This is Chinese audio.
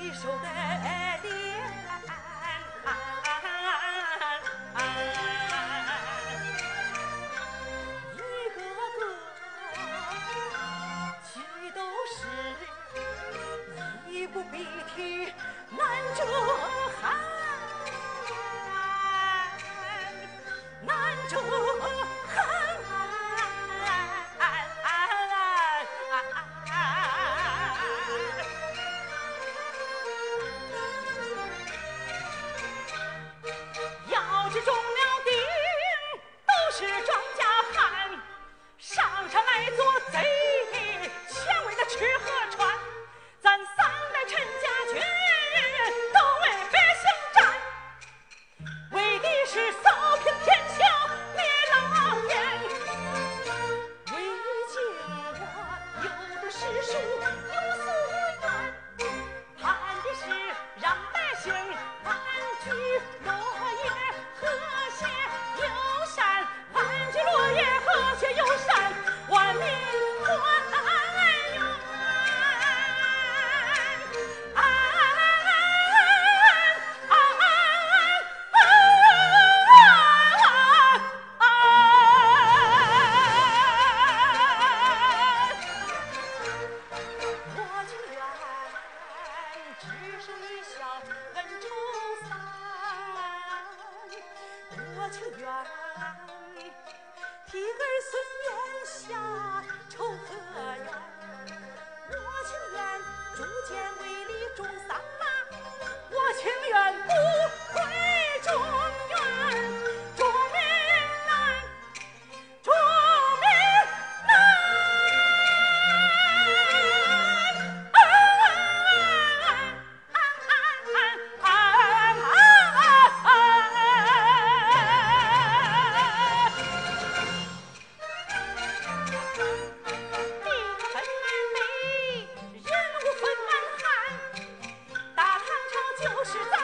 一首的爱。我情愿替儿孙年下就是